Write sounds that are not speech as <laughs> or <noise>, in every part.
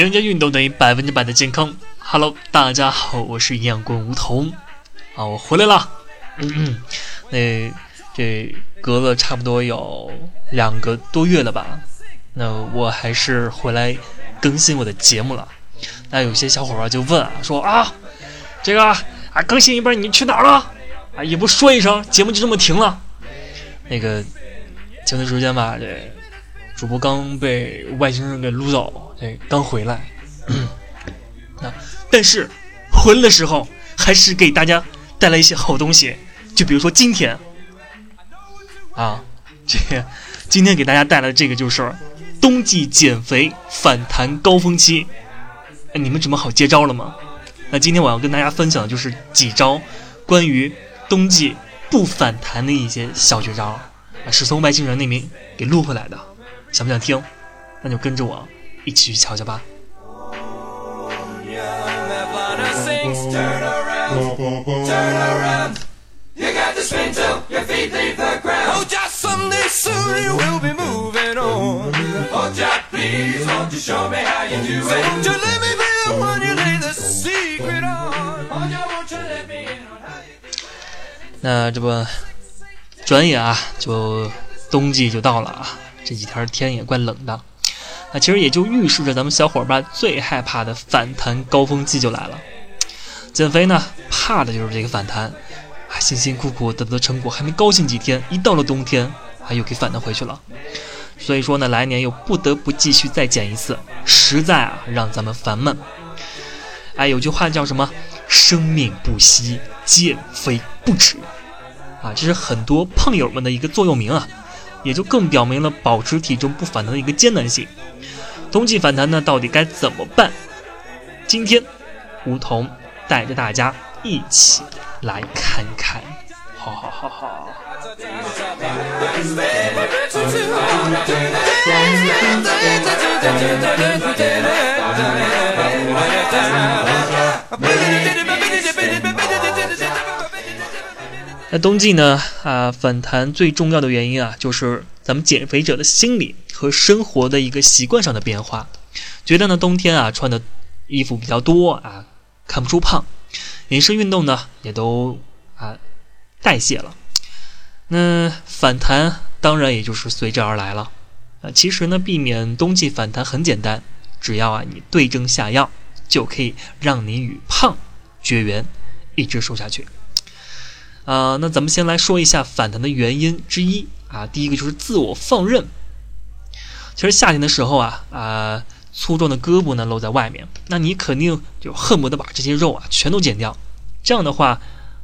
人家运动等于百分之百的健康。Hello，大家好，我是营养棍梧桐啊，我回来了。嗯嗯，那这隔了差不多有两个多月了吧？那我还是回来更新我的节目了。那有些小伙伴就问啊，说啊，这个啊更新一半你去哪儿了？啊也不说一声，节目就这么停了。那个前段时间吧，这。主播刚被外星人给撸走，对刚回来。<clears throat> 啊，但是回来的时候还是给大家带来一些好东西，就比如说今天，啊，这今天给大家带来的这个就是冬季减肥反弹高峰期。哎，你们准备好接招了吗？那今天我要跟大家分享的就是几招关于冬季不反弹的一些小绝招，啊，是从外星人那边给录回来的。想不想听？那就跟着我一起去瞧瞧吧。那这不，转眼啊，就冬季就到了啊。这几天天也怪冷的，那其实也就预示着咱们小伙伴最害怕的反弹高峰期就来了。减肥呢，怕的就是这个反弹，啊，辛辛苦苦得到的成果还没高兴几天，一到了冬天，啊，又给反弹回去了。所以说呢，来年又不得不继续再减一次，实在啊，让咱们烦闷。哎，有句话叫什么？生命不息，减肥不止。啊，这是很多胖友们的一个座右铭啊。也就更表明了保持体重不反弹的一个艰难性。冬季反弹呢，到底该怎么办？今天，梧桐带着大家一起来看看。好好好好。那冬季呢？啊，反弹最重要的原因啊，就是咱们减肥者的心理和生活的一个习惯上的变化。觉得呢，冬天啊穿的衣服比较多啊，看不出胖，饮食运动呢也都啊代谢了。那反弹当然也就是随之而来了。啊，其实呢，避免冬季反弹很简单，只要啊你对症下药，就可以让你与胖绝缘，一直瘦下去。啊，那咱们先来说一下反弹的原因之一啊，第一个就是自我放任。其实夏天的时候啊啊，粗壮的胳膊呢露在外面，那你肯定就恨不得把这些肉啊全都减掉。这样的话，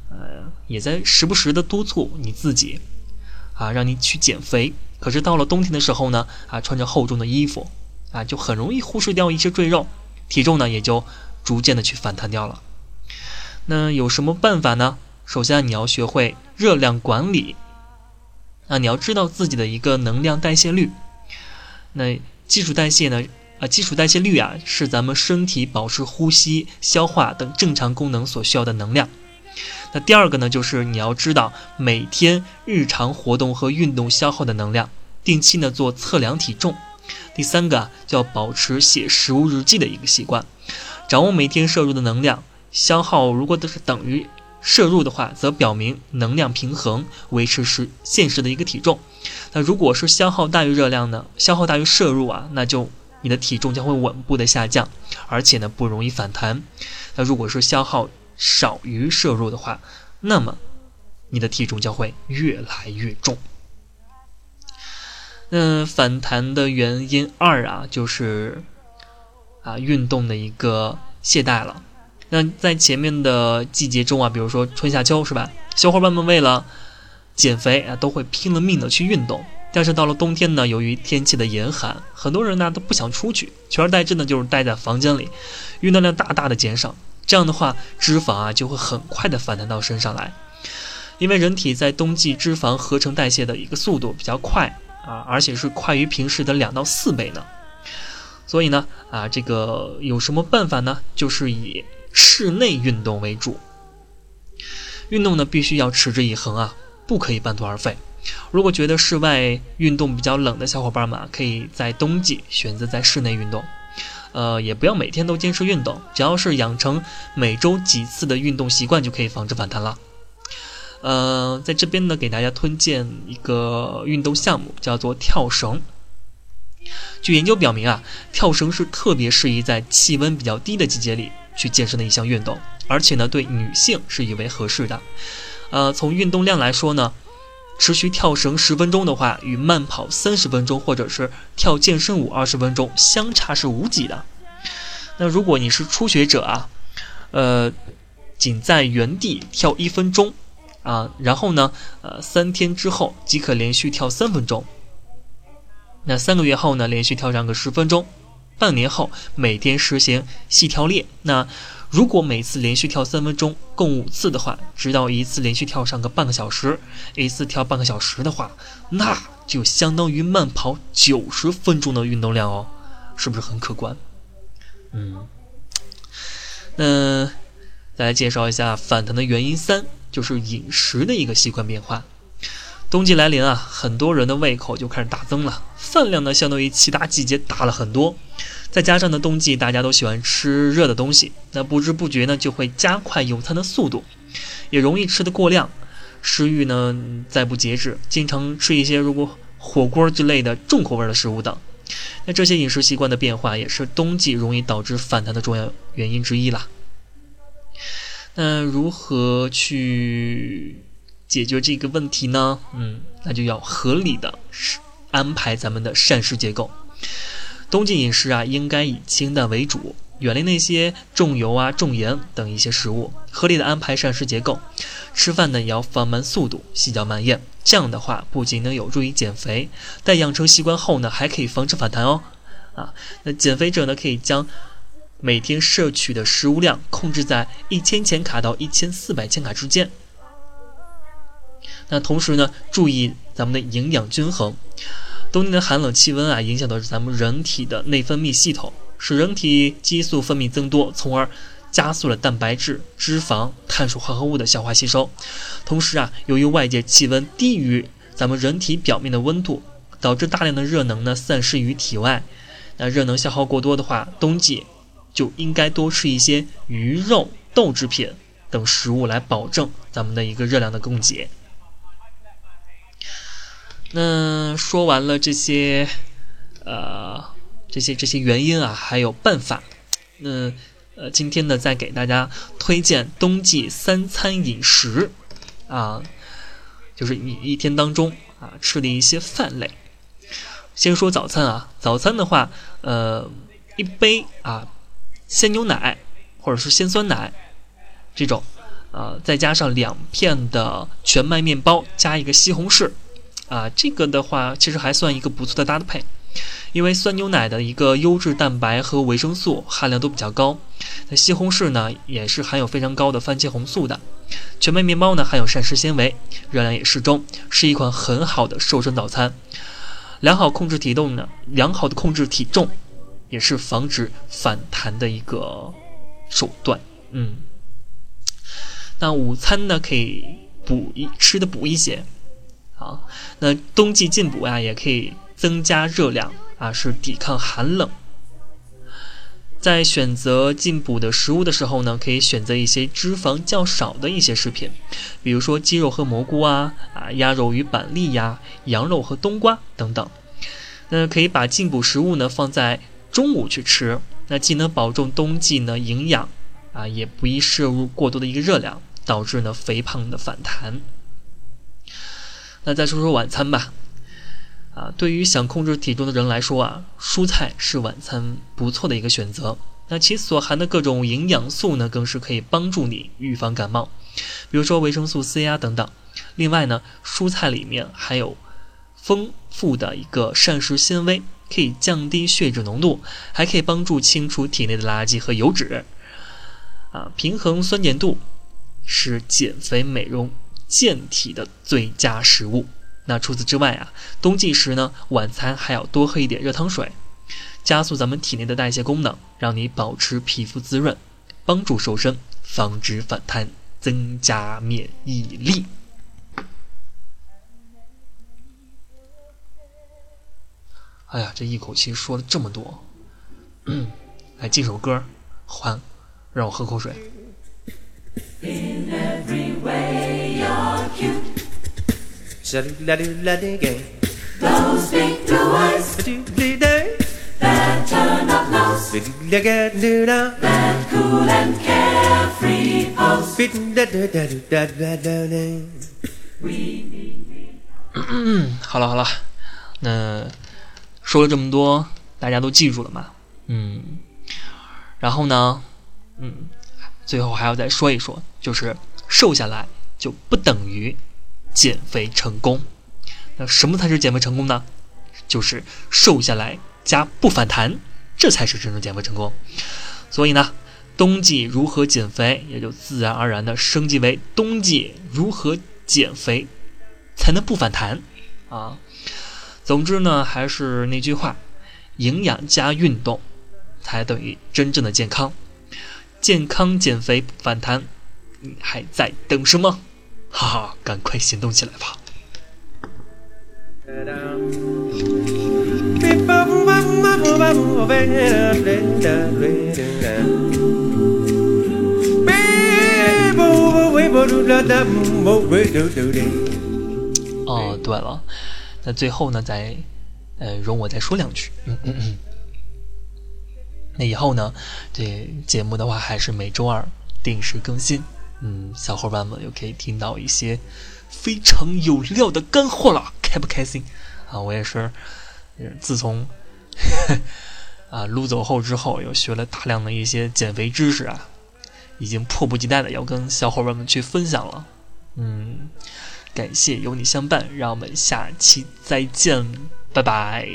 呃，也在时不时的督促你自己啊，让你去减肥。可是到了冬天的时候呢，啊，穿着厚重的衣服啊，就很容易忽视掉一些赘肉，体重呢也就逐渐的去反弹掉了。那有什么办法呢？首先，你要学会热量管理。啊你要知道自己的一个能量代谢率。那基础代谢呢？啊，基础代谢率啊，是咱们身体保持呼吸、消化等正常功能所需要的能量。那第二个呢，就是你要知道每天日常活动和运动消耗的能量，定期呢做测量体重。第三个啊，叫保持写食物日记的一个习惯，掌握每天摄入的能量消耗，如果都是等于。摄入的话，则表明能量平衡，维持是现实的一个体重。那如果是消耗大于热量呢？消耗大于摄入啊，那就你的体重将会稳步的下降，而且呢不容易反弹。那如果是消耗少于摄入的话，那么你的体重将会越来越重。那反弹的原因二啊，就是啊运动的一个懈怠了。那在前面的季节中啊，比如说春夏秋，是吧？小伙伴们为了减肥啊，都会拼了命的去运动。但是到了冬天呢，由于天气的严寒，很多人呢都不想出去，取而代之呢就是待在房间里，运动量大大的减少。这样的话，脂肪啊就会很快的反弹到身上来。因为人体在冬季脂肪合成代谢的一个速度比较快啊，而且是快于平时的两到四倍呢。所以呢，啊，这个有什么办法呢？就是以室内运动为主，运动呢必须要持之以恒啊，不可以半途而废。如果觉得室外运动比较冷的小伙伴们，可以在冬季选择在室内运动。呃，也不要每天都坚持运动，只要是养成每周几次的运动习惯，就可以防止反弹了。呃，在这边呢，给大家推荐一个运动项目，叫做跳绳。据研究表明啊，跳绳是特别适宜在气温比较低的季节里去健身的一项运动，而且呢，对女性是尤为合适的。呃，从运动量来说呢，持续跳绳十分钟的话，与慢跑三十分钟或者是跳健身舞二十分钟相差是无几的。那如果你是初学者啊，呃，仅在原地跳一分钟啊，然后呢，呃，三天之后即可连续跳三分钟。那三个月后呢，连续跳上个十分钟；半年后，每天实行细跳练。那如果每次连续跳三分钟，共五次的话，直到一次连续跳上个半个小时，一次跳半个小时的话，那就相当于慢跑九十分钟的运动量哦，是不是很可观？嗯，那再来介绍一下反弹的原因三，就是饮食的一个习惯变化。冬季来临啊，很多人的胃口就开始大增了，饭量呢相对于其他季节大了很多。再加上呢，冬季大家都喜欢吃热的东西，那不知不觉呢就会加快用餐的速度，也容易吃得过量，食欲呢再不节制，经常吃一些如果火锅之类的重口味的食物等。那这些饮食习惯的变化也是冬季容易导致反弹的重要原因之一啦。那如何去？解决这个问题呢，嗯，那就要合理的安排咱们的膳食结构。冬季饮食啊，应该以清淡为主，远离那些重油啊、重盐等一些食物。合理的安排膳食结构，吃饭呢也要放慢速度，细嚼慢咽。这样的话，不仅能有助于减肥，在养成习惯后呢，还可以防止反弹哦。啊，那减肥者呢，可以将每天摄取的食物量控制在一千千卡到一千四百千卡之间。那同时呢，注意咱们的营养均衡。冬天的寒冷气温啊，影响的是咱们人体的内分泌系统，使人体激素分泌增多，从而加速了蛋白质、脂肪、碳水化合物的消化吸收。同时啊，由于外界气温低于咱们人体表面的温度，导致大量的热能呢散失于体外。那热能消耗过多的话，冬季就应该多吃一些鱼肉、豆制品等食物来保证咱们的一个热量的供给。那说完了这些，呃，这些这些原因啊，还有办法。那呃，今天呢，再给大家推荐冬季三餐饮食啊，就是你一天当中啊吃的一些饭类。先说早餐啊，早餐的话，呃，一杯啊鲜牛奶或者是鲜酸奶这种，呃，再加上两片的全麦面包，加一个西红柿。啊，这个的话其实还算一个不错的搭配，因为酸牛奶的一个优质蛋白和维生素含量都比较高，那西红柿呢也是含有非常高的番茄红素的，全麦面包呢含有膳食纤维，热量也适中，是一款很好的瘦身早餐。良好控制体重呢，良好的控制体重也是防止反弹的一个手段。嗯，那午餐呢可以补一吃的补一些。好，那冬季进补呀，也可以增加热量啊，是抵抗寒冷。在选择进补的食物的时候呢，可以选择一些脂肪较少的一些食品，比如说鸡肉和蘑菇啊，啊鸭肉与板栗呀，羊肉和冬瓜等等。那可以把进补食物呢放在中午去吃，那既能保证冬季呢营养啊，也不易摄入过多的一个热量，导致呢肥胖的反弹。那再说说晚餐吧，啊，对于想控制体重的人来说啊，蔬菜是晚餐不错的一个选择。那其所含的各种营养素呢，更是可以帮助你预防感冒，比如说维生素 C 啊等等。另外呢，蔬菜里面还有丰富的一个膳食纤维，可以降低血脂浓度，还可以帮助清除体内的垃圾和油脂，啊，平衡酸碱度，是减肥美容。健体的最佳食物。那除此之外啊，冬季时呢，晚餐还要多喝一点热汤水，加速咱们体内的代谢功能，让你保持皮肤滋润，帮助瘦身，防止反弹，增加免疫力。哎呀，这一口气说了这么多，来进首歌，欢让我喝口水。嗯，<clears throat> 好了好了，那说了这么多，大家都记住了吗？嗯，然后呢，嗯，最后还要再说一说，就是瘦下来就不等于减肥成功。那什么才是减肥成功呢？就是瘦下来加不反弹，这才是真正减肥成功。所以呢，冬季如何减肥，也就自然而然的升级为冬季如何减肥才能不反弹啊。总之呢，还是那句话，营养加运动才等于真正的健康。健康减肥不反弹，你还在等什么？哈哈，赶快行动起来吧！哦，对了，那最后呢，再呃，容我再说两句。嗯嗯嗯。那以后呢，这节目的话还是每周二定时更新。嗯，小伙伴们又可以听到一些非常有料的干货了，开不开心？啊，我也是，自从 <laughs> 啊撸走后之后，又学了大量的一些减肥知识啊，已经迫不及待的要跟小伙伴们去分享了。嗯，感谢有你相伴，让我们下期再见，拜拜。